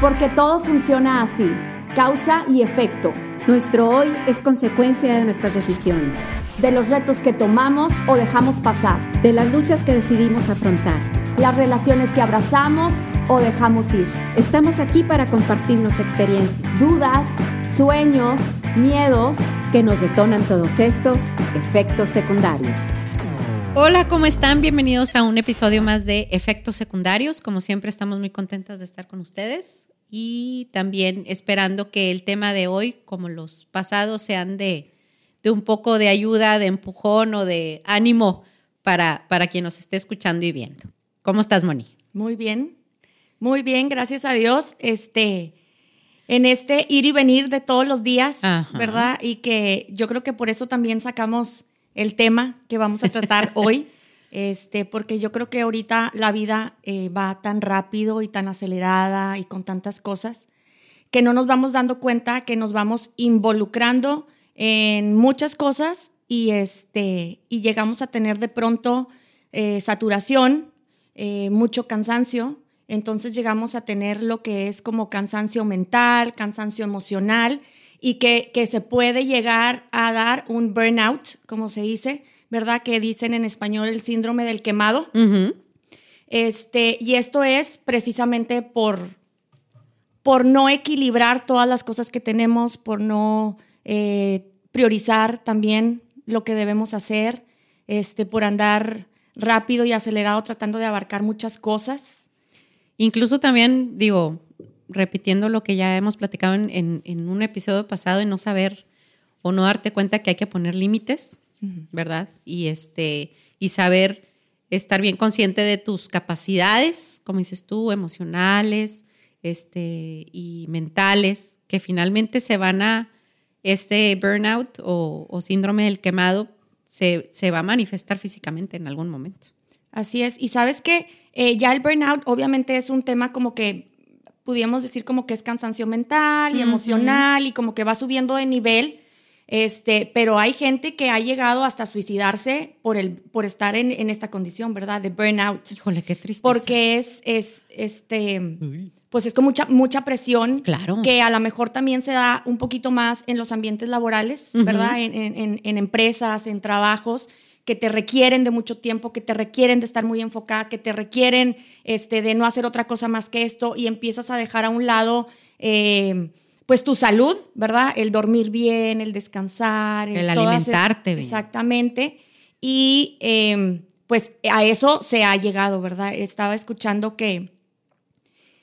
Porque todo funciona así, causa y efecto. Nuestro hoy es consecuencia de nuestras decisiones, de los retos que tomamos o dejamos pasar, de las luchas que decidimos afrontar, las relaciones que abrazamos o dejamos ir. Estamos aquí para compartirnos experiencias, dudas, sueños, miedos que nos detonan todos estos efectos secundarios. Hola, ¿cómo están? Bienvenidos a un episodio más de Efectos Secundarios. Como siempre, estamos muy contentas de estar con ustedes y también esperando que el tema de hoy, como los pasados, sean de, de un poco de ayuda, de empujón o de ánimo para, para quien nos esté escuchando y viendo. ¿Cómo estás, Moni? Muy bien, muy bien, gracias a Dios. Este, en este ir y venir de todos los días, ¿verdad? Y que yo creo que por eso también sacamos el tema que vamos a tratar hoy, este, porque yo creo que ahorita la vida eh, va tan rápido y tan acelerada y con tantas cosas que no nos vamos dando cuenta que nos vamos involucrando en muchas cosas y, este, y llegamos a tener de pronto eh, saturación, eh, mucho cansancio, entonces llegamos a tener lo que es como cansancio mental, cansancio emocional y que, que se puede llegar a dar un burnout, como se dice, ¿verdad? Que dicen en español el síndrome del quemado. este, y esto es precisamente por, por no equilibrar todas las cosas que tenemos, por no eh, priorizar también lo que debemos hacer, este, por andar rápido y acelerado tratando de abarcar muchas cosas. Incluso también, digo, repitiendo lo que ya hemos platicado en, un episodio pasado y no saber o no darte cuenta que hay que poner límites, ¿verdad? Y, este, y saber estar bien consciente de tus capacidades, como dices tú, emocionales este, y mentales, que finalmente se van a, este burnout o, síndrome del quemado se, se, va a manifestar físicamente en algún momento. Así es. Y sabes que eh, ya el burnout obviamente es un tema como que pudiéramos decir como que es cansancio mental y emocional y como que va subiendo de nivel. Este, pero hay gente que ha llegado hasta suicidarse por, el, por estar en, en esta condición, ¿verdad? De burnout. Híjole, qué triste. Porque es, es, este, pues es con mucha, mucha presión. Claro. Que a lo mejor también se da un poquito más en los ambientes laborales, ¿verdad? En, en, en, empresas, en trabajos que te requieren de mucho tiempo, que te requieren de estar muy enfocada, que te requieren este, de no hacer otra cosa más que esto y empiezas a dejar a un lado eh, pues tu salud, ¿verdad? El dormir bien, el descansar, el, alimentarte bien. Exactamente. Y em, pues a eso se ha llegado, ¿verdad? Estaba escuchando que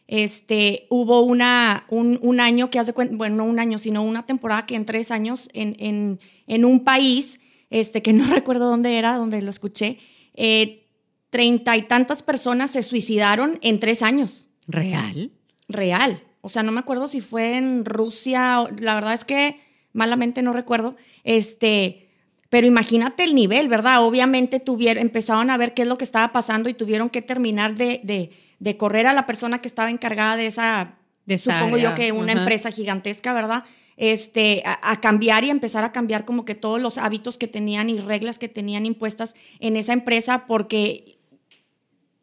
este, hubo una, un, año que hace bueno, no un año, sino una temporada que en tres años en, en, en un país este, que no recuerdo dónde era, donde lo escuché, eh, treinta y tantas personas se suicidaron en tres años. ¿Real? Real. O sea, no me acuerdo si fue en Rusia, la verdad es que malamente no recuerdo, este, pero imagínate el nivel, ¿verdad? Obviamente tuvieron, empezaron a ver qué es lo que estaba pasando y tuvieron que terminar de, de, correr a la persona que estaba encargada de esa, de supongo yo que una empresa gigantesca, ¿verdad? Este, a, cambiar y empezar a cambiar como que todos los hábitos que tenían y reglas que tenían impuestas en esa empresa, porque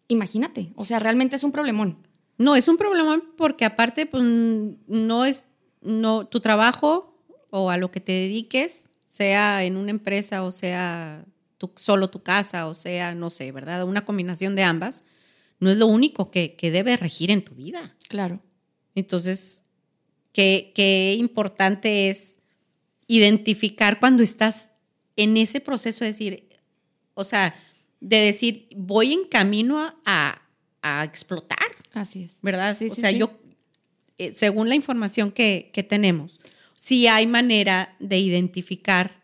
imagínate, o sea, realmente es un problemón. No, es un problemón porque aparte, pues no es, no, tu trabajo o a lo que te dediques, sea en una empresa o sea solo tu casa o sea, no sé, ¿verdad? Una combinación de ambas, no es lo único que, que debe regir en tu vida. Claro. Entonces, qué, importante es identificar cuando estás en ese proceso de decir, o sea, de decir, voy en camino a, explotar. Así es. ¿Verdad? o sea, yo, eh, según la información que, que, tenemos, sí hay manera de identificar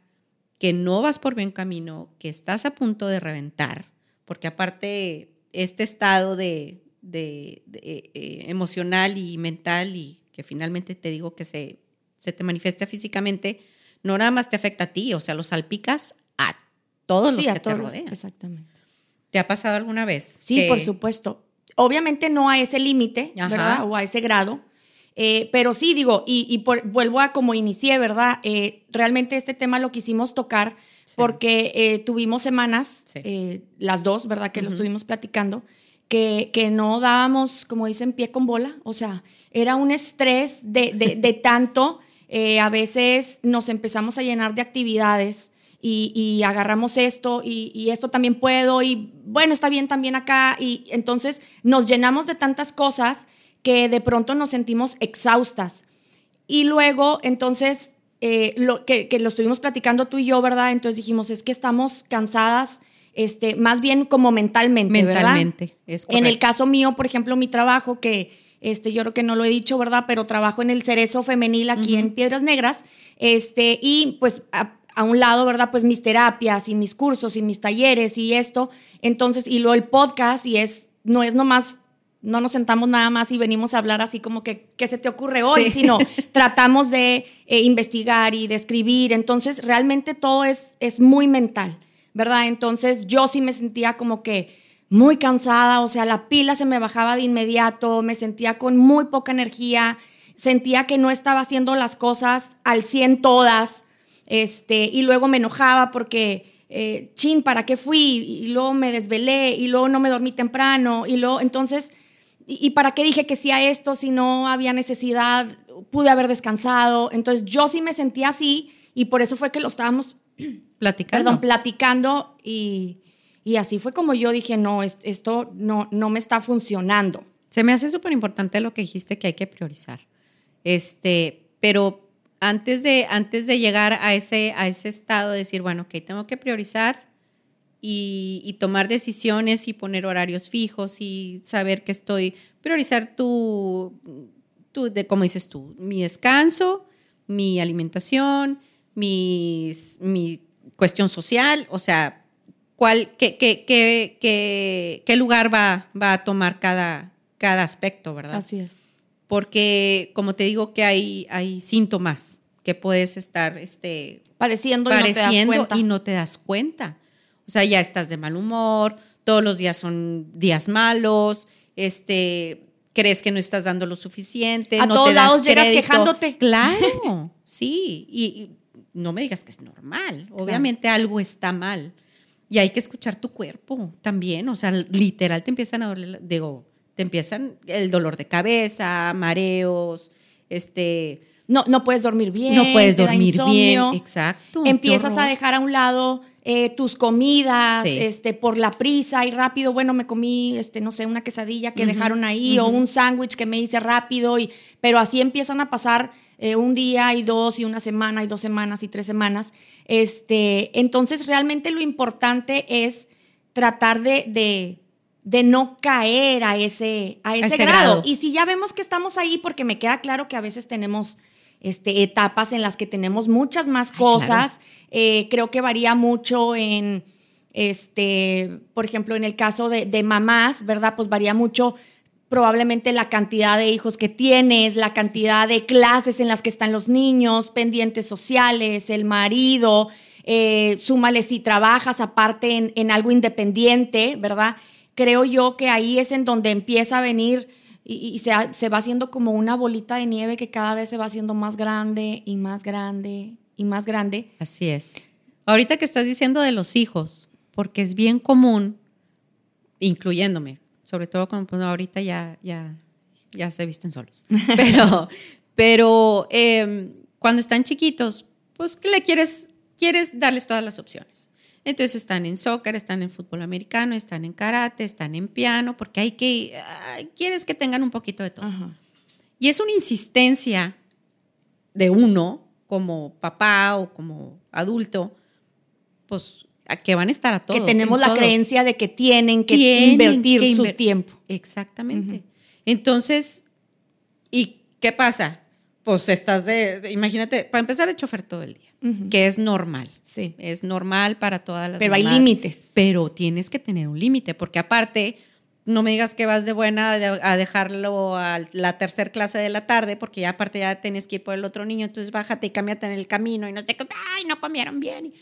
que no vas por buen camino, que estás a punto de reventar, porque aparte este estado de, de, eh, emocional y mental y que finalmente te digo que se, se te manifiesta físicamente, no nada más te afecta a ti, o sea, lo salpicas a todos los que te rodean. exactamente. ¿Te ha pasado alguna vez? Sí, por supuesto. Obviamente no a ese límite, ¿verdad? O a ese grado. Eh, pero sí, digo, y, vuelvo a como inicié, ¿verdad? Eh, realmente este tema lo quisimos tocar porque eh, tuvimos semanas, las dos, ¿verdad? Que lo estuvimos platicando, que, que no dábamos, como dicen, pie con bola. O sea, era un estrés de, de, de tanto. Eh, a veces nos empezamos a llenar de actividades y, y agarramos esto y, y, esto también puedo y bueno, está bien también acá. Y entonces nos llenamos de tantas cosas que de pronto nos sentimos exhaustas. Y luego, entonces, eh, lo, que, que, lo estuvimos platicando tú y yo, ¿verdad? Entonces dijimos, es que estamos cansadas, este, más bien como mentalmente, mentalmente Es en el caso mío, por ejemplo, mi trabajo, que este, yo creo que no lo he dicho, ¿verdad? Pero trabajo en el cerezo femenil aquí uh -huh. en Piedras Negras, este, y pues a, a, un lado, ¿verdad? Pues mis terapias y mis cursos y mis talleres y esto, entonces, y luego el podcast, y es, no es nomás no nos sentamos nada más y venimos a hablar así como que, ¿qué se te ocurre hoy? Sí. Sino tratamos de eh, investigar y de escribir. Entonces, realmente todo es, es muy mental, ¿verdad? Entonces, yo sí me sentía como que muy cansada, o sea, la pila se me bajaba de inmediato, me sentía con muy poca energía, sentía que no estaba haciendo las cosas al 100 todas, este, y luego me enojaba porque eh, chin, ¿para qué fui? Y luego me desvelé, y luego no me dormí temprano, y luego, entonces, ¿y, y para qué dije que sí a esto si no había necesidad? Pude haber descansado. Entonces, yo sí me sentía así, y por eso fue que lo estábamos platicando. Perdón, platicando, y, y así fue como yo dije, no, esto no, no me está funcionando. Se me hace súper importante lo que dijiste que hay que priorizar. Este, pero antes de, antes de llegar a ese, a ese estado de decir, bueno, ok, tengo que priorizar y, tomar decisiones y poner horarios fijos y saber que estoy, priorizar tu, tu de, como dices tú, mi descanso, mi alimentación, mis, mi cuestión social, o sea, cuál, qué, qué, qué, qué, lugar va, va a tomar cada, cada aspecto, ¿verdad? Así es porque como te digo que hay, hay síntomas que puedes estar este, padeciendo, padeciendo y, no y, no te das cuenta. O sea, ya estás de mal humor, todos los días son días malos, este, crees que no estás dando lo suficiente, a no todos te das lados crédito. llegas quejándote. Claro, sí, y, y, no me digas que es normal, obviamente claro. algo está mal. Y hay que escuchar tu cuerpo también, o sea, literal te empiezan a doler, digo, te empiezan el dolor de cabeza, mareos, este... No, no puedes dormir bien. No puedes dormir bien, exacto. Empiezas a dejar a un lado eh, tus comidas, sí. este, por la prisa y rápido. Bueno, me comí, este, no sé, una quesadilla que uh -huh, dejaron ahí uh -huh. o un sándwich que me hice rápido. Y, pero así empiezan a pasar eh, un día y dos y una semana y dos semanas y tres semanas. Este, entonces, realmente lo importante es tratar de, de de no caer a ese, a ese, ese grado. grado. Y si ya vemos que estamos ahí, porque me queda claro que a veces tenemos este, etapas en las que tenemos muchas más cosas, Ay, claro. eh, creo que varía mucho en, este, por ejemplo, en el caso de, de, mamás, ¿verdad? Pues varía mucho probablemente la cantidad de hijos que tienes, la cantidad de clases en las que están los niños, pendientes sociales, el marido, eh, súmale si trabajas aparte en, en algo independiente, ¿verdad? creo yo que ahí es en donde empieza a venir y, y se, se, va haciendo como una bolita de nieve que cada vez se va haciendo más grande y más grande y más grande. Así es. Ahorita que estás diciendo de los hijos, porque es bien común, incluyéndome, sobre todo cuando pues, ahorita ya, ya, ya se visten solos, pero, pero eh, cuando están chiquitos, pues le quieres, quieres darles todas las opciones. Entonces están en soccer, están en fútbol americano, están en karate, están en piano, porque hay que, uh, quieres que tengan un poquito de todo. Ajá. Y es una insistencia de uno como papá o como adulto, pues a que van a estar a todo. Que tenemos la todo. creencia de que tienen que tienen invertir que su tiempo. Exactamente. Uh -huh. Entonces, ¿y qué pasa? Pues estás de, de, imagínate, para empezar el chofer todo el día. Uh -huh. que es normal. Sí. Es normal para todas las Pero mamás, hay límites. Pero tienes que tener un límite, porque aparte, no me digas que vas de buena a dejarlo a la tercera clase de la tarde, porque ya aparte ya tienes que ir por el otro niño, entonces bájate y cámbiate en el camino y no sé qué, ay, no comieron bien.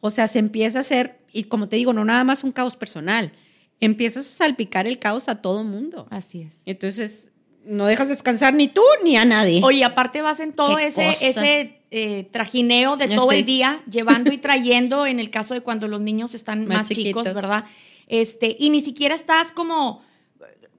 O sea, se empieza a hacer, y como te digo, no nada más un caos personal, empiezas a salpicar el caos a todo mundo. Así es. Entonces, no dejas descansar ni tú ni a nadie. Oye, aparte vas en todo ese, ese eh, trajineo de todo sí. el día, llevando y trayendo, en el caso de cuando los niños están más, más chicos, ¿verdad? Este, y ni siquiera estás como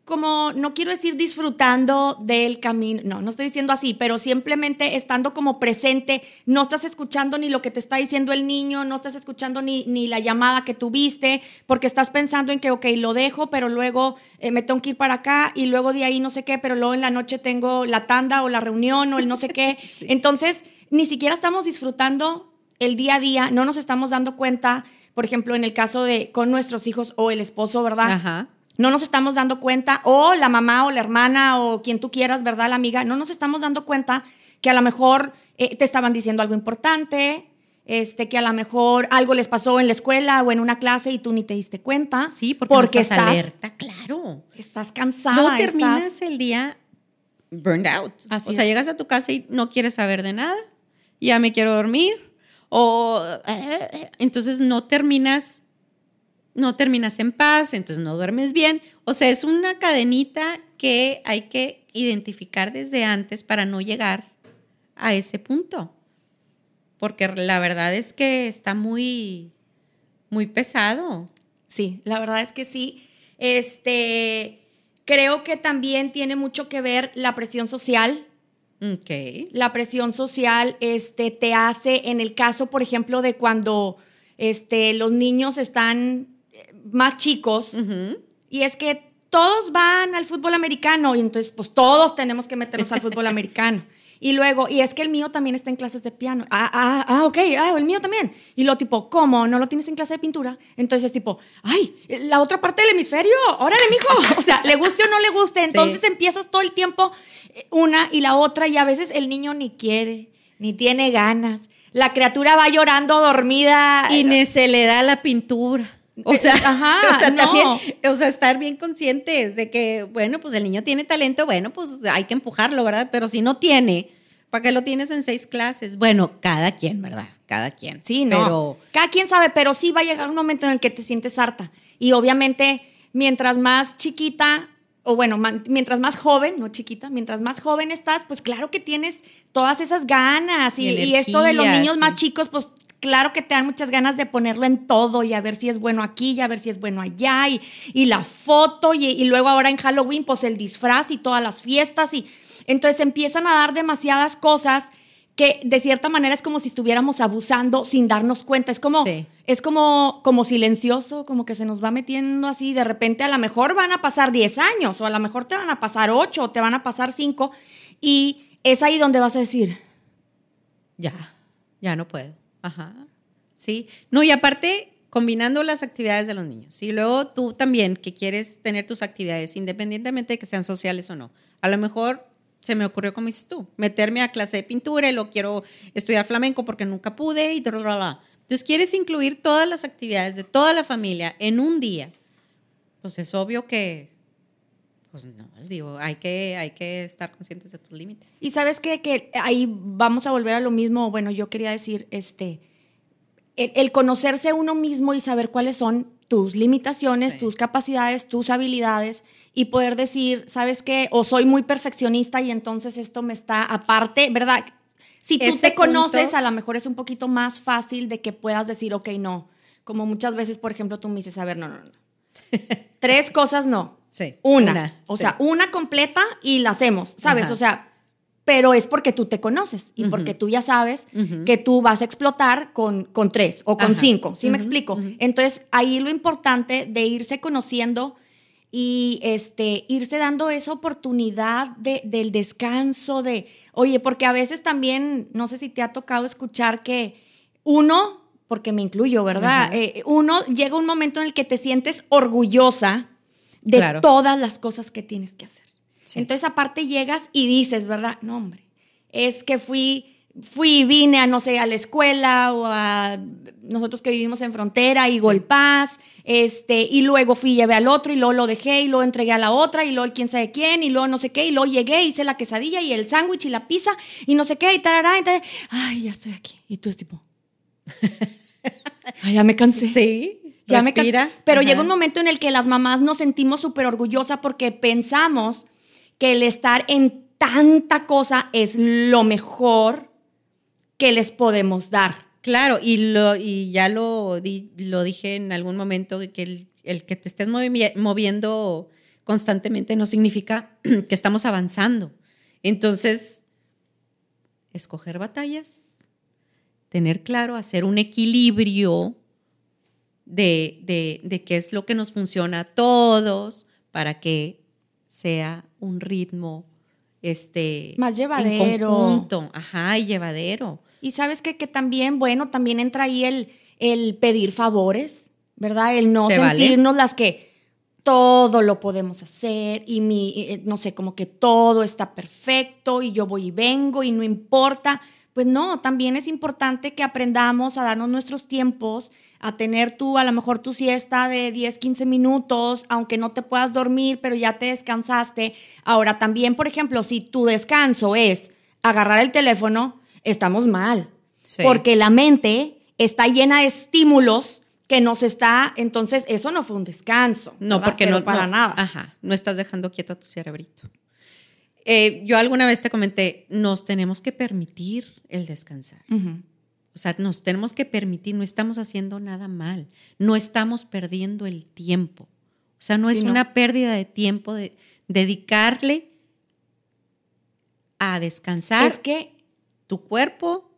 como, no quiero decir disfrutando del camino, no, no estoy diciendo así, pero simplemente estando como presente, no estás escuchando ni lo que te está diciendo el niño, no estás escuchando ni, ni la llamada que tuviste, porque estás pensando en que, ok, lo dejo, pero luego eh, me tengo que ir para acá y luego de ahí no sé qué, pero luego en la noche tengo la tanda o la reunión o el no sé qué. Entonces, ni siquiera estamos disfrutando el día a día, no nos estamos dando cuenta, por ejemplo, en el caso de con nuestros hijos o el esposo, ¿verdad? Ajá. No nos estamos dando cuenta, o la mamá o la hermana o quien tú quieras, ¿verdad? La amiga, no nos estamos dando cuenta que a lo mejor eh, te estaban diciendo algo importante, este, que a lo mejor algo les pasó en la escuela o en una clase y tú ni te diste cuenta. Sí, porque, estás, alerta, claro. Estás cansada. No terminas el día burned out. o sea, llegas a tu casa y no quieres saber de nada, ya me quiero dormir, o eh, entonces no terminas no terminas en paz, entonces no duermes bien. O sea, es una cadenita que hay que identificar desde antes para no llegar a ese punto. Porque la verdad es que está muy, muy pesado. Sí, la verdad es que sí. Este, creo que también tiene mucho que ver la presión social. La presión social este, te hace, en el caso, por ejemplo, de cuando este, los niños están más chicos. Y es que todos van al fútbol americano y entonces pues todos tenemos que meternos al fútbol americano. Y luego, y es que el mío también está en clases de piano. Ah, ah, ah, ok, ah, el mío también. Y lo tipo, ¿cómo? ¿No lo tienes en clase de pintura? Entonces es tipo, ay, la otra parte del hemisferio, órale, mijo. O sea, le guste o no le guste. Entonces empiezas todo el tiempo eh, una y la otra y a veces el niño ni quiere, ni tiene ganas. La criatura va llorando dormida. Y ni se le da la pintura. O sea, o sea, también, o sea, estar bien conscientes de que, bueno, pues el niño tiene talento, bueno, pues hay que empujarlo, ¿verdad? Pero si no tiene, ¿para qué lo tienes en seis clases? Bueno, cada quien, ¿verdad? Cada quien. Sí, no. Pero, cada quien sabe, pero sí va a llegar un momento en el que te sientes harta. Y obviamente, mientras más chiquita, o bueno, mientras más joven, no chiquita, mientras más joven estás, pues claro que tienes todas esas ganas. Y, y esto de los niños más chicos, pues claro que te dan muchas ganas de ponerlo en todo y a ver si es bueno aquí y a ver si es bueno allá y, y la foto y, y, luego ahora en Halloween pues el disfraz y todas las fiestas y entonces empiezan a dar demasiadas cosas que de cierta manera es como si estuviéramos abusando sin darnos cuenta. Es como, es como, como silencioso, como que se nos va metiendo así. De repente a lo mejor van a pasar 10 años o a lo mejor te van a pasar 8 o te van a pasar 5 y es ahí donde vas a decir, ya, ya no puedo. Ajá. Sí. No, y aparte, combinando las actividades de los niños. Y luego tú también, que quieres tener tus actividades, independientemente de que sean sociales o no. A lo mejor se me ocurrió como dices tú, meterme a clase de pintura y lo quiero estudiar flamenco porque nunca pude y bla, Entonces quieres incluir todas las actividades de toda la familia en un día. Pues es obvio que pues no, digo, hay que, hay que estar conscientes de tus límites. Y sabes qué? que ahí vamos a volver a lo mismo, bueno, yo quería decir, este, el, conocerse uno mismo y saber cuáles son tus limitaciones, tus capacidades, tus habilidades y poder decir, ¿sabes qué? O soy muy perfeccionista y entonces esto me está aparte, ¿verdad? Si tú te conoces, a lo mejor es un poquito más fácil de que puedas decir, ok, no. Como muchas veces, por ejemplo, tú me dices, a ver, no, no, no. Tres cosas no. Sí. Una. o sea, una completa y la hacemos, ¿sabes? O sea, pero es porque tú te conoces y porque tú ya sabes que tú vas a explotar con, con tres o con cinco, ¿sí me explico? Entonces, ahí lo importante de irse conociendo y este, irse dando esa oportunidad de, del descanso, de, oye, porque a veces también, no sé si te ha tocado escuchar que uno, porque me incluyo, ¿verdad? Eh, uno llega un momento en el que te sientes orgullosa de todas las cosas que tienes que hacer. Entonces, aparte llegas y dices, ¿verdad? No, hombre, es que fui, fui, vine a, no sé, a la escuela o a nosotros que vivimos en frontera, y Golpaz, este, y luego fui, llevé al otro y luego lo dejé y luego entregué a la otra y luego quién sabe quién y luego no sé qué y luego llegué, hice la quesadilla y el sándwich y la pizza y no sé qué y tarará y tal. Ay, ya estoy aquí. Y tú es tipo... Ay, ya me cansé. Sí ya me Pero llega un momento en el que las mamás nos sentimos súper orgullosas porque pensamos que el estar en tanta cosa es lo mejor que les podemos dar. Claro, y, lo, y ya lo, lo dije en algún momento, que el, que te estés moviendo constantemente no significa que estamos avanzando. Entonces, escoger batallas, tener claro, hacer un equilibrio de, de, qué es lo que nos funciona a todos para que sea un ritmo este más llevadero. ajá, y llevadero. Y sabes que, que también, bueno, también entra ahí el, el pedir favores, ¿verdad? El no sentirnos las que todo lo podemos hacer y mi, eh, no sé, como que todo está perfecto y yo voy y vengo y no importa. Pues no, también es importante que aprendamos a darnos nuestros tiempos, a tener tú a lo mejor tu siesta de 10, 15 minutos, aunque no te puedas dormir, pero ya te descansaste. Ahora también, por ejemplo, si tu descanso es agarrar el teléfono, estamos mal, porque la mente está llena de estímulos que nos está, entonces eso no fue un descanso. No, porque no para nada. Ajá, no estás dejando quieto a tu cerebrito. Eh, yo alguna vez te comenté, nos tenemos que permitir el descansar. O sea, nos tenemos que permitir, no estamos haciendo nada mal, no estamos perdiendo el tiempo. O sea, no es una pérdida de tiempo de dedicarle a descansar. Es que tu cuerpo,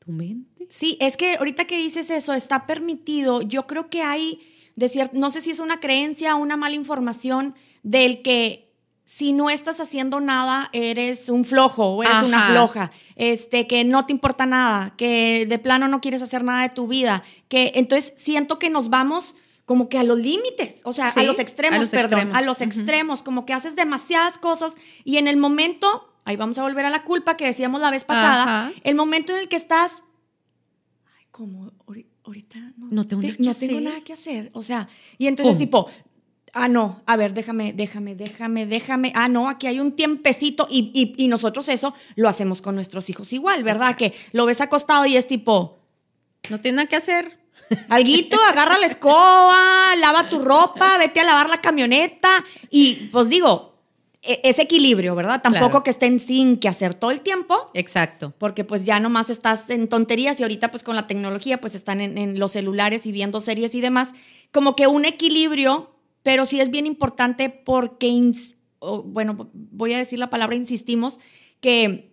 tu mente. Sí, es que ahorita que dices eso, está permitido. Yo creo que hay, de no sé si es una creencia o una mala información del que si no estás haciendo nada, eres un flojo o eres una floja, este, que no te importa nada, que de plano no quieres hacer nada de tu vida, que entonces siento que nos vamos como que a los límites, o sea, a los extremos, perdón, a los extremos, como que haces demasiadas cosas y en el momento, ahí vamos a volver a la culpa que decíamos la vez pasada, el momento en el que estás, ay, como ahorita no, tengo, nada que hacer, o sea, y entonces tipo, ah, no, a ver, déjame, déjame, déjame, déjame, ah, no, aquí hay un tiempecito y, y, nosotros eso lo hacemos con nuestros hijos igual, ¿verdad? Que lo ves acostado y es tipo... No tiene nada que hacer. Alguito, agarra la escoba, lava tu ropa, vete a lavar la camioneta y pues digo, e, es equilibrio, ¿verdad? Tampoco que estén sin que hacer todo el tiempo. Exacto. Porque pues ya nomás estás en tonterías y ahorita pues con la tecnología pues están en, en los celulares y viendo series y demás. Como que un equilibrio pero sí es bien importante porque, bueno, voy a decir la palabra insistimos, que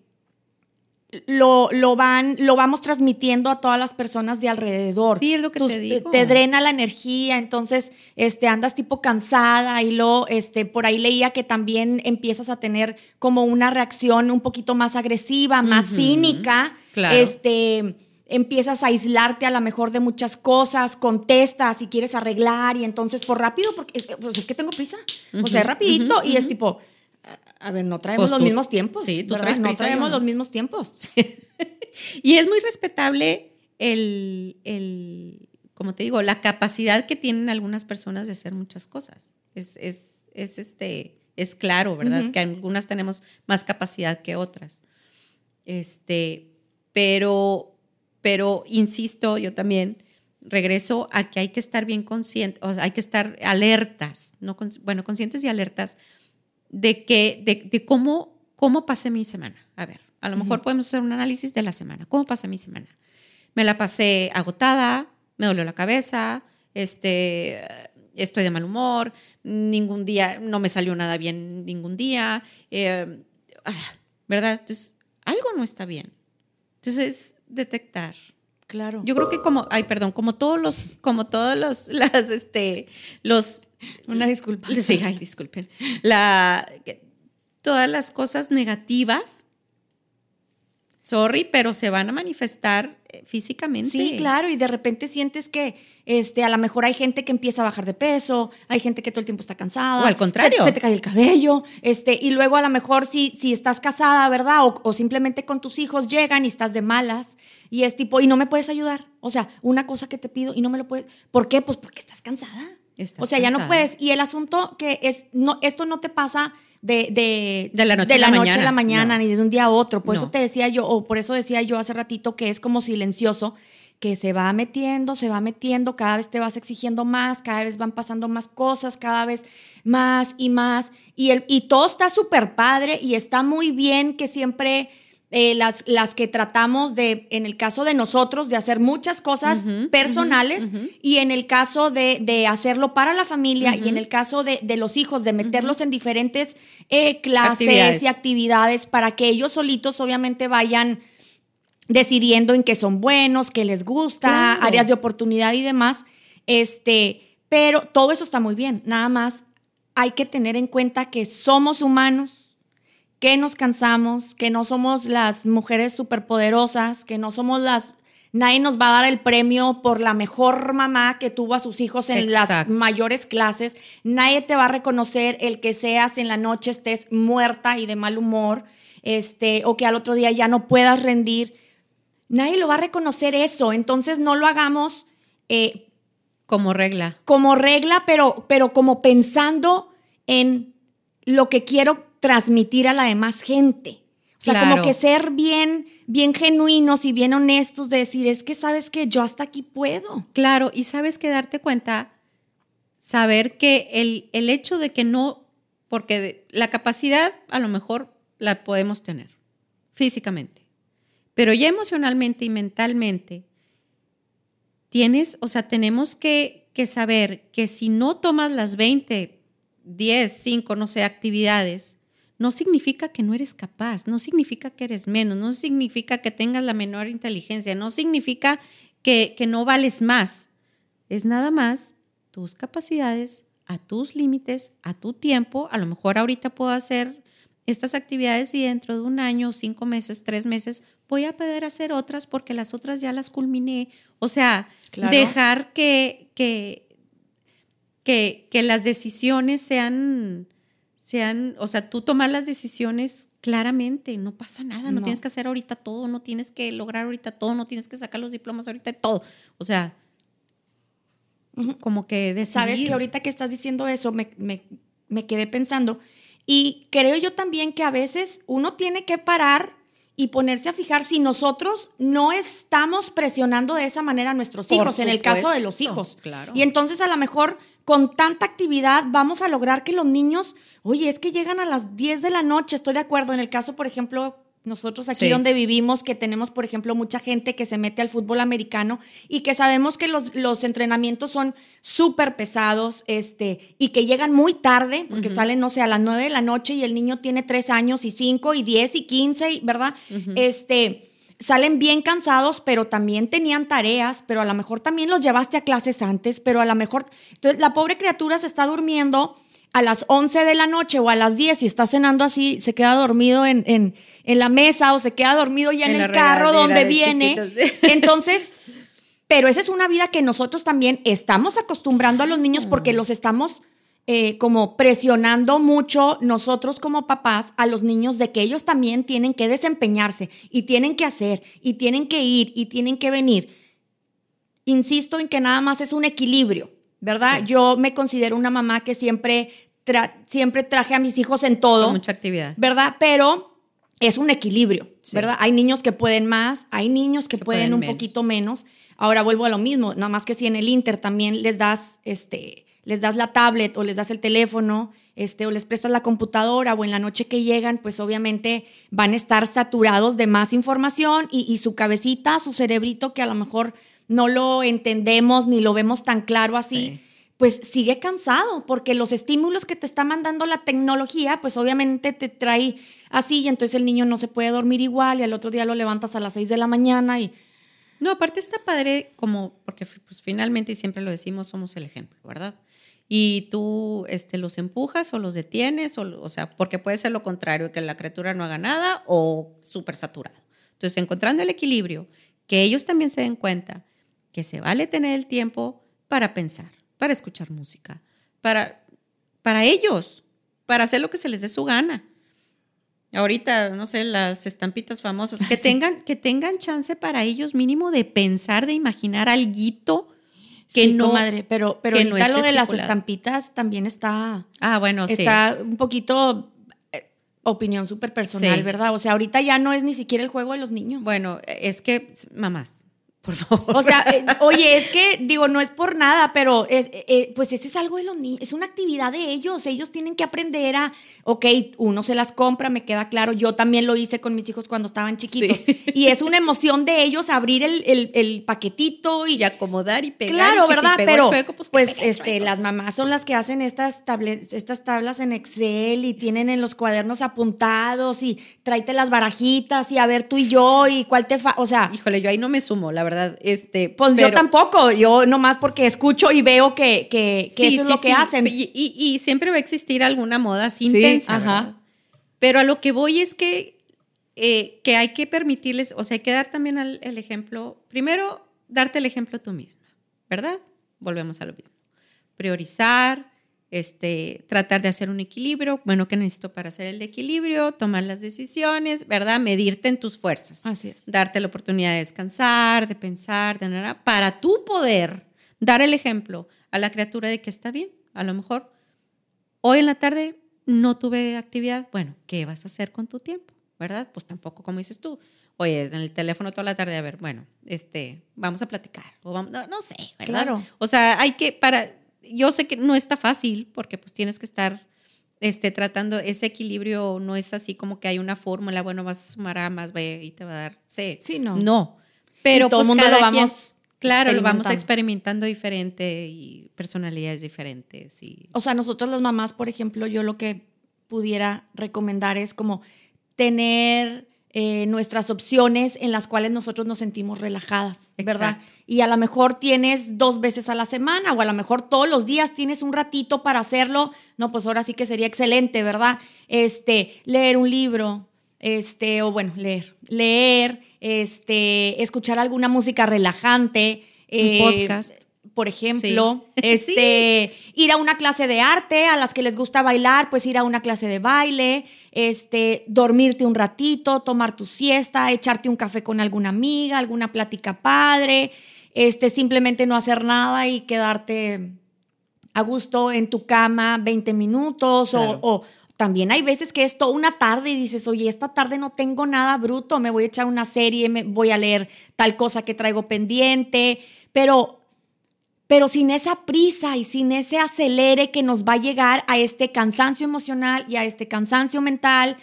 lo, lo, van, lo vamos transmitiendo a todas las personas de alrededor. Sí, es lo que te digo. Te drena la energía, entonces este, andas tipo cansada y lo, este, por ahí leía que también empiezas a tener como una reacción un poquito más agresiva, más cínica. Claro. Este, empiezas a aislarte a lo mejor de muchas cosas, contestas y quieres arreglar y entonces por rápido, porque pues es que tengo prisa, o sea, rapidito y es tipo, a ver, no traemos pues los mismos tiempos, sí, tú Traes no traemos los mismos tiempos. y es muy respetable el, el, como te digo, la capacidad que tienen algunas personas de hacer muchas cosas. Es, es, es este, es claro, ¿verdad? Que algunas tenemos más capacidad que otras. Este, pero pero insisto, yo también regreso a que hay que estar bien conscientes, o sea, hay que estar alertas, no bueno, conscientes y alertas de que, de, cómo, cómo pasé mi semana. A ver, a lo mejor podemos hacer un análisis de la semana. ¿Cómo pasé mi semana? Me la pasé agotada, me dolió la cabeza, este, estoy de mal humor, ningún día, no me salió nada bien ningún día, eh, ah, ¿verdad? Entonces, algo no está bien. Entonces, detectar. Claro. Yo creo que como, ay, perdón, como todos los, como todos los, las, este, los. Una disculpa. Sí, ay, disculpen. La, todas las cosas negativas, sorry, pero se van a manifestar eh, físicamente. Sí, claro, y de repente sientes que este, a lo mejor hay gente que empieza a bajar de peso, hay gente que todo el tiempo está cansada. O al contrario. Se, te cae el cabello, este, y luego a lo mejor si, si estás casada, ¿verdad? O, simplemente con tus hijos llegan y estás de malas. Y es tipo, y no me puedes ayudar. O sea, una cosa que te pido y no me lo puedes. ¿Por qué? Pues porque estás cansada. o sea, ya no puedes. Y el asunto que es, no, esto no te pasa de, de, la noche, a, la noche a la mañana, ni de un día a otro. Por eso te decía yo, o por eso decía yo hace ratito que es como silencioso que se va metiendo, se va metiendo, cada vez te vas exigiendo más, cada vez van pasando más cosas, cada vez más y más. Y, el, y todo está súper padre y está muy bien que siempre eh, las, las que tratamos de, en el caso de nosotros, de hacer muchas cosas personales y en el caso de, hacerlo para la familia y en el caso de, los hijos, de meterlos en diferentes eh, clases y actividades para que ellos solitos obviamente vayan decidiendo en qué son buenos, qué les gusta, áreas de oportunidad y demás. Este, pero todo eso está muy bien. Nada más hay que tener en cuenta que somos humanos, que nos cansamos, que no somos las mujeres superpoderosas, que no somos las... Nadie nos va a dar el premio por la mejor mamá que tuvo a sus hijos en las mayores clases. Nadie te va a reconocer el que seas en la noche estés muerta y de mal humor, este, o que al otro día ya no puedas rendir. Nadie lo va a reconocer eso. Entonces no lo hagamos eh, como regla. Como regla, pero, pero como pensando en lo que quiero transmitir a la demás gente. O sea, como que ser bien, bien genuinos y bien honestos de decir, es que sabes que yo hasta aquí puedo. Claro, y sabes que darte cuenta, saber que el, el hecho de que no, porque la capacidad a lo mejor la podemos tener físicamente, pero ya emocionalmente y mentalmente, tienes, o sea, tenemos que, que saber que si no tomas las 20, 10, 5, no sé, actividades, no significa que no eres capaz, no significa que eres menos, no significa que tengas la menor inteligencia, no significa que, no vales más. Es nada más tus capacidades, a tus límites, a tu tiempo. A lo mejor ahorita puedo hacer estas actividades y dentro de un año, cinco meses, tres meses, voy a poder hacer otras porque las otras ya las culminé. O sea, dejar que, que, que, que las decisiones sean sean, o sea, tú tomar las decisiones claramente, no pasa nada, no, tienes que hacer ahorita todo, no tienes que lograr ahorita todo, no tienes que sacar los diplomas ahorita todo. O sea, como que decidir. Sabes que ahorita que estás diciendo eso, me, me quedé pensando, y creo yo también que a veces uno tiene que parar y ponerse a fijar si nosotros no estamos presionando de esa manera a nuestros hijos, en el caso de los hijos. Claro. Y entonces a lo mejor con tanta actividad vamos a lograr que los niños Oye, es que llegan a las 10 de la noche, estoy de acuerdo. En el caso, por ejemplo, nosotros aquí donde vivimos, que tenemos, por ejemplo, mucha gente que se mete al fútbol americano y que sabemos que los, los entrenamientos son súper pesados este, y que llegan muy tarde, porque salen, no sé, a las 9 de la noche y el niño tiene 3 años y 5 y 10 y 15, ¿verdad? Este salen bien cansados, pero también tenían tareas, pero a lo mejor también los llevaste a clases antes, pero a lo mejor, entonces la pobre criatura se está durmiendo a las 11 de la noche o a las 10 y está cenando así, se queda dormido en, en, en la mesa o se queda dormido ya en, el carro donde viene. Entonces, pero esa es una vida que nosotros también estamos acostumbrando a los niños porque los estamos eh, como presionando mucho nosotros como papás a los niños de que ellos también tienen que desempeñarse y tienen que hacer y tienen que ir y tienen que venir. Insisto en que nada más es un equilibrio. ¿verdad? Yo me considero una mamá que siempre, siempre traje a mis hijos en todo. mucha actividad. ¿Verdad? Pero es un equilibrio, ¿verdad? Hay niños que pueden más, hay niños que, pueden, un poquito menos. Ahora vuelvo a lo mismo, nada más que si en el Inter también les das, este, les das la tablet o les das el teléfono, este, o les prestas la computadora o en la noche que llegan, pues obviamente van a estar saturados de más información y, y su cabecita, su cerebrito que a lo mejor no lo entendemos ni lo vemos tan claro así, pues sigue cansado, porque los estímulos que te está mandando la tecnología, pues obviamente te trae así y entonces el niño no se puede dormir igual y al otro día lo levantas a las 6 de la mañana y... No, aparte está padre como, porque pues finalmente y siempre lo decimos, somos el ejemplo, ¿verdad? Y tú este, los empujas o los detienes, o, o, sea, porque puede ser lo contrario, que la criatura no haga nada o súper saturado. Entonces, encontrando el equilibrio, que ellos también se den cuenta que se vale tener el tiempo para pensar, para escuchar música, para, para ellos, para hacer lo que se les dé su gana. Ahorita, no sé, las estampitas famosas, que tengan, que tengan chance para ellos mínimo de pensar, de imaginar algo que no madre, pero pero ahorita lo de las estampitas también está Ah, bueno, está un poquito eh, opinión súper personal, ¿verdad? O sea, ahorita ya no es ni siquiera el juego de los niños. Bueno, es que mamás, por favor. O sea, eh, oye, es que, digo, no es por nada, pero es, eh, eh, pues ese es algo de los niños, es una actividad de ellos. Ellos tienen que aprender a, ok, uno se las compra, me queda claro. Yo también lo hice con mis hijos cuando estaban chiquitos. Y es una emoción de ellos abrir el, paquetito y, acomodar y pegar. Claro, ¿verdad? pero, pues, pues este, las mamás son las que hacen estas, estas tablas en Excel y tienen en los cuadernos apuntados y tráete las barajitas y a ver tú y yo y cuál te fa. O sea. Híjole, yo ahí no me sumo, la verdad. Este, pues yo tampoco, yo nomás porque escucho y veo que, que, eso es lo que hacen. Y, siempre va a existir alguna moda así intensa. Ajá. Pero a lo que voy es que, eh, que hay que permitirles, o sea, hay que dar también el ejemplo. Primero, darte el ejemplo tú misma, ¿verdad? Volvemos a lo mismo. Priorizar, este, tratar de hacer un equilibrio, bueno, ¿qué necesito para hacer el equilibrio? Tomar las decisiones, ¿verdad? Medirte en tus fuerzas. Así es. Darte la oportunidad de descansar, de pensar, de nada, para tú poder dar el ejemplo a la criatura de que está bien. A lo mejor hoy en la tarde no tuve actividad, bueno, ¿qué vas a hacer con tu tiempo? ¿Verdad? Pues tampoco como dices tú. Oye, en el teléfono toda la tarde, a ver, bueno, este, vamos a platicar. O vamos, no, no sé, ¿verdad? Claro. O sea, hay que, para, yo sé que no está fácil porque pues tienes que estar este, tratando ese equilibrio, no es así como que hay una fórmula, bueno, vas a sumar A más B y te va a dar C. Sí, no. No. Pero todo pues, mundo lo vamos Claro, lo vamos experimentando diferente y personalidades diferentes. Y... O sea, nosotros las mamás, por ejemplo, yo lo que pudiera recomendar es como tener eh, nuestras opciones en las cuales nosotros nos sentimos relajadas, ¿verdad? Y a lo mejor tienes dos veces a la semana o a lo mejor todos los días tienes un ratito para hacerlo, no, pues ahora sí que sería excelente, ¿verdad? Este, leer un libro, este, o bueno, leer, leer, este, escuchar alguna música relajante. un eh, podcast por ejemplo, este, ir a una clase de arte, a las que les gusta bailar, pues ir a una clase de baile, este, dormirte un ratito, tomar tu siesta, echarte un café con alguna amiga, alguna plática padre, este, simplemente no hacer nada y quedarte a gusto en tu cama 20 minutos o, o, también hay veces que es toda una tarde y dices, oye, esta tarde no tengo nada bruto, me voy a echar una serie, me voy a leer tal cosa que traigo pendiente, pero pero sin esa prisa y sin ese acelere que nos va a llegar a este cansancio emocional y a este cansancio mental,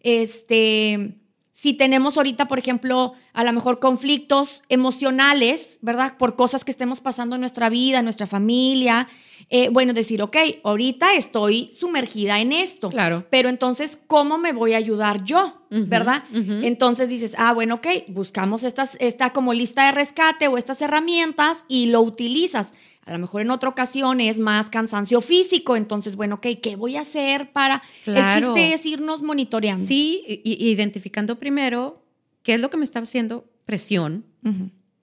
este, si tenemos ahorita, por ejemplo, a lo mejor conflictos emocionales, ¿verdad? Por cosas que estemos pasando en nuestra vida, en nuestra familia, eh, bueno, decir, ok, ahorita estoy sumergida en esto. Claro. Pero entonces, ¿cómo me voy a ayudar yo? ¿Verdad? Entonces dices, ah, bueno, ok, buscamos estas, esta como lista de rescate o estas herramientas y lo utilizas. A lo mejor en otra ocasión es más cansancio físico, entonces, bueno, ok, ¿qué voy a hacer para...? El chiste es irnos monitoreando. Sí, identificando primero qué es lo que me está haciendo presión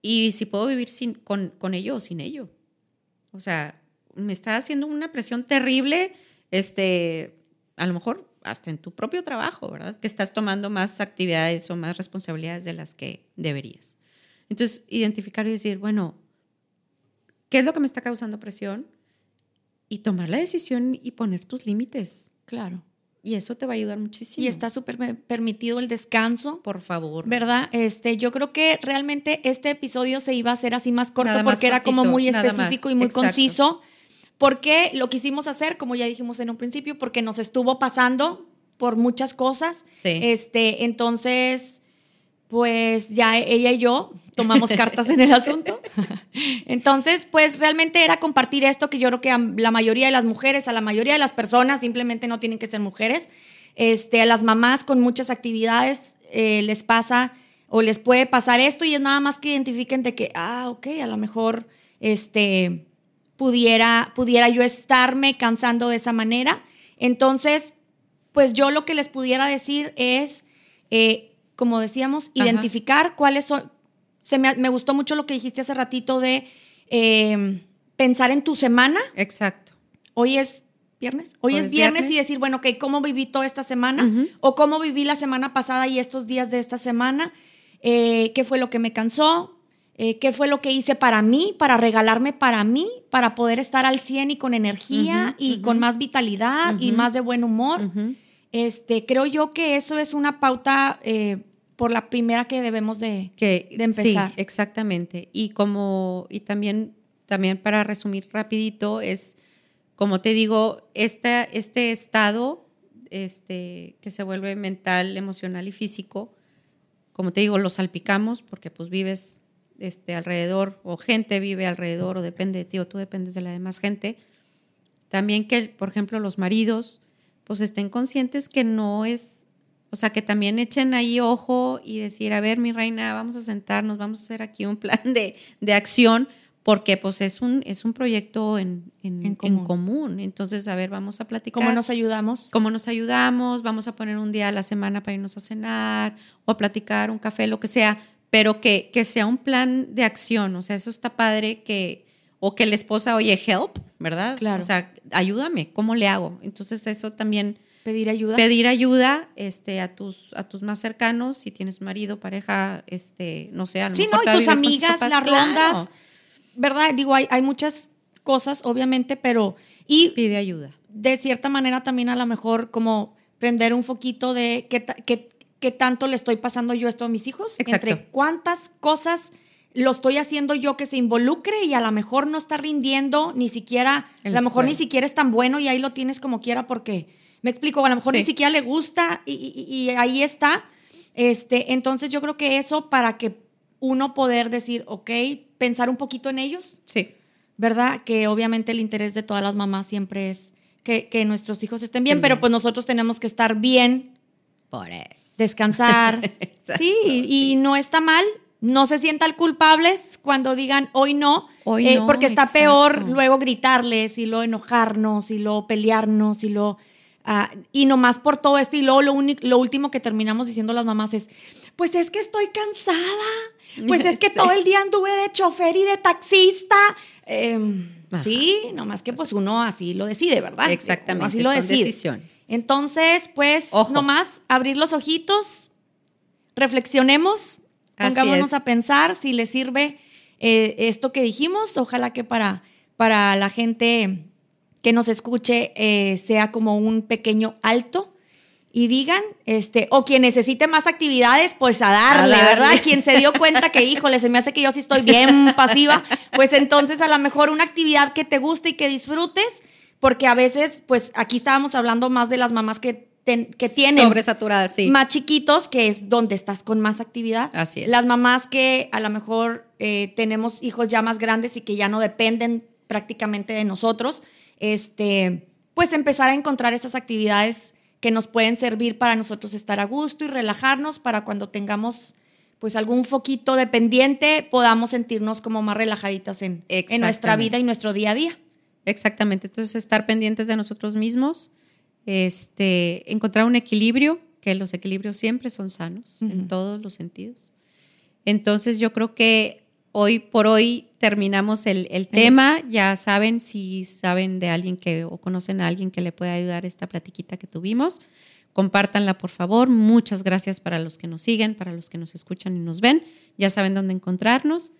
y si puedo vivir sin, con, con ello o sin ello. O sea, me está haciendo una presión terrible, este, a lo mejor hasta en tu propio trabajo, ¿verdad? Que estás tomando más actividades o más responsabilidades de las que deberías. Entonces, identificar y decir, bueno, ¿qué es lo que me está causando presión? Y tomar la decisión y poner tus límites. Claro. Y eso te va a ayudar muchísimo. Y está súper permitido el descanso. Por favor. ¿Verdad? Este, yo creo que realmente este episodio se iba a hacer así más corto porque era como muy específico y muy conciso. ¿Por qué lo quisimos hacer? Como ya dijimos en un principio, porque nos estuvo pasando por muchas cosas. Sí. Este, entonces, pues ya ella y yo tomamos cartas en el asunto. Entonces, pues realmente era compartir esto que yo creo que a la mayoría de las mujeres, a la mayoría de las personas, simplemente no tienen que ser mujeres, este, a las mamás con muchas actividades eh, les pasa o les puede pasar esto y es nada más que identifiquen de que, ah, ok, a lo mejor, este, pudiera, pudiera yo estarme cansando de esa manera. Entonces, pues yo lo que les pudiera decir es, eh, como decíamos, identificar cuáles son... Se me, gustó mucho lo que dijiste hace ratito de em, pensar en tu semana. Exacto. Hoy es viernes. Hoy, es, viernes, y decir, bueno, ok, ¿cómo viví toda esta semana? O cómo viví la semana pasada y estos días de esta semana. Eh, ¿Qué fue lo que me cansó? Eh, qué fue lo que hice para mí, para regalarme para mí, para poder estar al 100 y con energía y con más vitalidad y más de buen humor. este, creo yo que eso es una pauta eh, por la primera que debemos de, de empezar. Sí, exactamente. Y como, y también, también para resumir rapidito, es, como te digo, este, este estado este, que se vuelve mental, emocional y físico, como te digo, lo salpicamos porque pues vives este, alrededor o gente vive alrededor o depende de ti o tú dependes de la demás gente. También que, por ejemplo, los maridos pues estén conscientes que no es, o sea, que también echen ahí ojo y decir, a ver, mi reina, vamos a sentarnos, vamos a hacer aquí un plan de, de acción porque pues es un, es un proyecto en, en, común. Entonces, a ver, vamos a platicar. ¿Cómo nos ayudamos? ¿Cómo nos ayudamos? Vamos a poner un día a la semana para irnos a cenar o a platicar, un café, lo que sea, pero que, que sea un plan de acción. O sea, eso está padre que, o que la esposa, oye, help, ¿verdad? Claro. O sea, ayúdame, ¿cómo le hago? Entonces, eso también pedir ayuda. Pedir ayuda este, a, tus, a tus más cercanos, si tienes marido, pareja, este, no sé, a lo sí, no, y tus amigas, las rondas. ¿verdad? Digo, hay, hay muchas cosas, obviamente, pero... Y Pide ayuda. De cierta manera también a lo mejor como prender un foquito de qué, qué, qué tanto le estoy pasando yo esto a mis hijos. Exacto. Entre cuántas cosas lo estoy haciendo yo que se involucre y a lo mejor no está rindiendo ni siquiera, a lo mejor ni siquiera es tan bueno y ahí lo tienes como quiera porque, me explico, a lo mejor ni siquiera le gusta y, y, ahí está. Este, entonces yo creo que eso para que uno poder decir, ok, pensar un poquito en ellos. Sí. ¿Verdad? Que obviamente el interés de todas las mamás siempre es que, nuestros hijos estén, bien, pero pues nosotros tenemos que estar bien. Por eso. Descansar. sí, y no está mal. No se sientan culpables cuando digan hoy no, hoy eh, porque está peor luego gritarles y luego enojarnos y luego pelearnos y luego Ah, y nomás por todo esto, y luego lo, lo último que terminamos diciendo las mamás es, pues es que estoy cansada, pues es que todo el día anduve de chofer y de taxista. Em, sí, nomás que pues uno así lo decide, ¿verdad? Exactamente. así lo decide. decisiones. Entonces, pues nomás abrir los ojitos, reflexionemos, pongámonos a pensar si le sirve eh, esto que dijimos. Ojalá que para, para la gente que nos escuche eh, sea como un pequeño alto y digan, este, o quien necesite más actividades, pues a darle, ¿verdad? Quien se dio cuenta que, híjole, se me hace que yo sí estoy bien pasiva, pues entonces a lo mejor una actividad que te guste y que disfrutes, porque a veces, pues aquí estábamos hablando más de las mamás que, que tienen sobresaturadas, sí. Más chiquitos, que es donde estás con más actividad. Así es. Las mamás que a lo mejor eh, tenemos hijos ya más grandes y que ya no dependen prácticamente de nosotros este, pues empezar a encontrar esas actividades que nos pueden servir para nosotros estar a gusto y relajarnos para cuando tengamos pues algún foquito de pendiente podamos sentirnos como más relajaditas en, en nuestra vida y nuestro día a día. Exactamente, entonces estar pendientes de nosotros mismos, este, encontrar un equilibrio, que los equilibrios siempre son sanos en todos los sentidos. Entonces yo creo que hoy por hoy terminamos el, tema. Ya saben, si saben de alguien que o conocen a alguien que le pueda ayudar esta platiquita que tuvimos, compártanla por favor. Muchas gracias para los que nos siguen, para los que nos escuchan y nos ven. Ya saben dónde encontrarnos.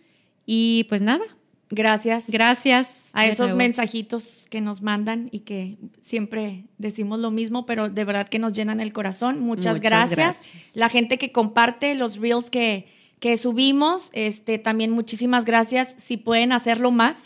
Y pues nada. Gracias. Gracias. A esos mensajitos que nos mandan y que siempre decimos lo mismo, pero de verdad que nos llenan el corazón. Muchas, gracias. La gente que comparte los reels que, que subimos. Este, también muchísimas gracias. Si pueden hacerlo más,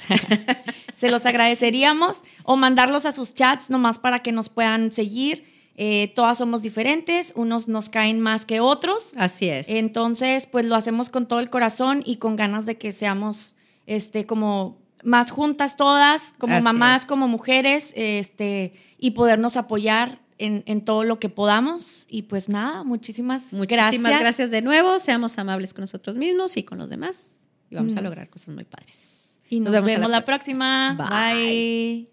se los agradeceríamos. O mandarlos a sus chats nomás para que nos puedan seguir. Eh, todas somos diferentes, unos nos caen más que otros. Así es. Entonces, pues lo hacemos con todo el corazón y con ganas de que seamos este, como más juntas todas, como mamás, como mujeres, este, y podernos apoyar en, todo lo que podamos. Y pues nada, muchísimas, muchísimas gracias. gracias de nuevo. Seamos amables con nosotros mismos y con los demás. Y vamos a lograr cosas muy padres. Y nos, vemos la próxima. Bye.